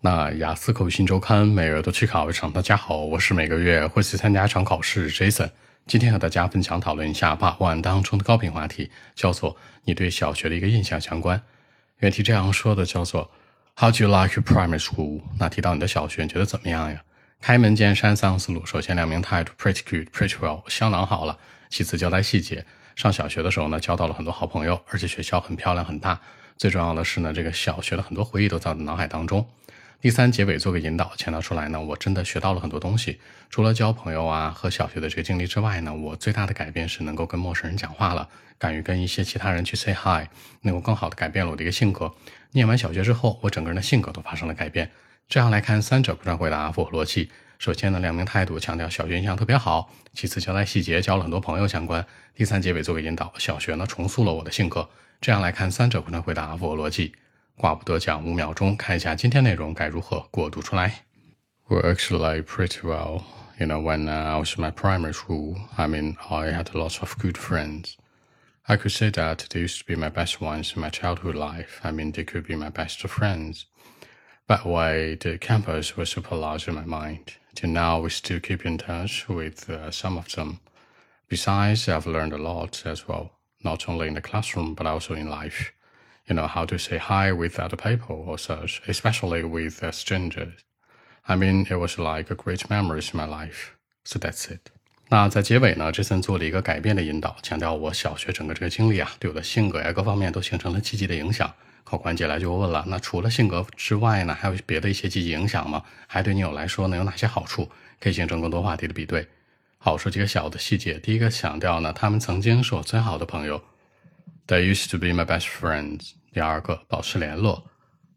那雅思口语新周刊每月都去考一场。大家好，我是每个月会去参加一场考试 Jason。今天和大家分享讨论一下八万当中的高频话题，叫做你对小学的一个印象相关。原题这样说的，叫做 How do you like your primary school？那提到你的小学，你觉得怎么样呀？开门见山三个思路：首先，两名态度 pretty good，pretty well，相当好了；其次，交代细节。上小学的时候呢，交到了很多好朋友，而且学校很漂亮很大。最重要的是呢，这个小学的很多回忆都在我的脑海当中。第三结尾做个引导，强调出来呢，我真的学到了很多东西。除了交朋友啊和小学的这个经历之外呢，我最大的改变是能够跟陌生人讲话了，敢于跟一些其他人去 say hi，能够更好的改变了我的一个性格。念完小学之后，我整个人的性格都发生了改变。这样来看，三者不断回答符合逻辑。首先呢，两名态度强调小学印象特别好；其次交代细节，交了很多朋友相关；第三结尾做个引导，小学呢重塑了我的性格。这样来看，三者不断回答符合逻辑。挂不得讲五秒钟，看一下今天内容该如何过渡出来。Well, actually, pretty well. You know, when uh, I was in my primary school, I mean, I had a lot of good friends. I could say that they used to be my best ones in my childhood life. I mean, they could be my best friends. But why the campus was super large in my mind. Till now, we still keep in touch with uh, some of them. Besides, I've learned a lot as well, not only in the classroom, but also in life You know, how to say hi with other people or such, especially with uh, strangers. I mean, it was like a great memories in my life. So that's it. 那在结尾呢，这森做了一个改变的引导，强调我小学整个这个经历啊，对我的性格呀各方面都形成了积极的影响。考官接下来就问了，那除了性格之外呢，还有别的一些积极影响吗？还对你有来说呢有哪些好处？可以形成更多话题的比对。好，说几个小的细节。第一个强调呢，他们曾经是我最好的朋友。They used to be my best friends. 第二个，保持联络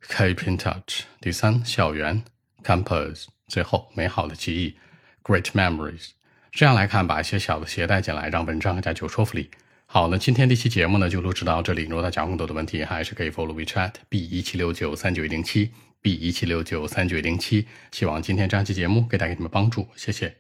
，keep in touch。第三，校园，campus。最后，美好的记忆，great memories。这样来看，把一些小的鞋带进来，让文章更加具有说服力。好，那今天这期节目呢，就录制到这里。如果大家有更多的问题，还是可以 follow WeChat B 一七六九三九一零七 B 一七六九三九一零七。希望今天这期节目给大家你们帮助，谢谢。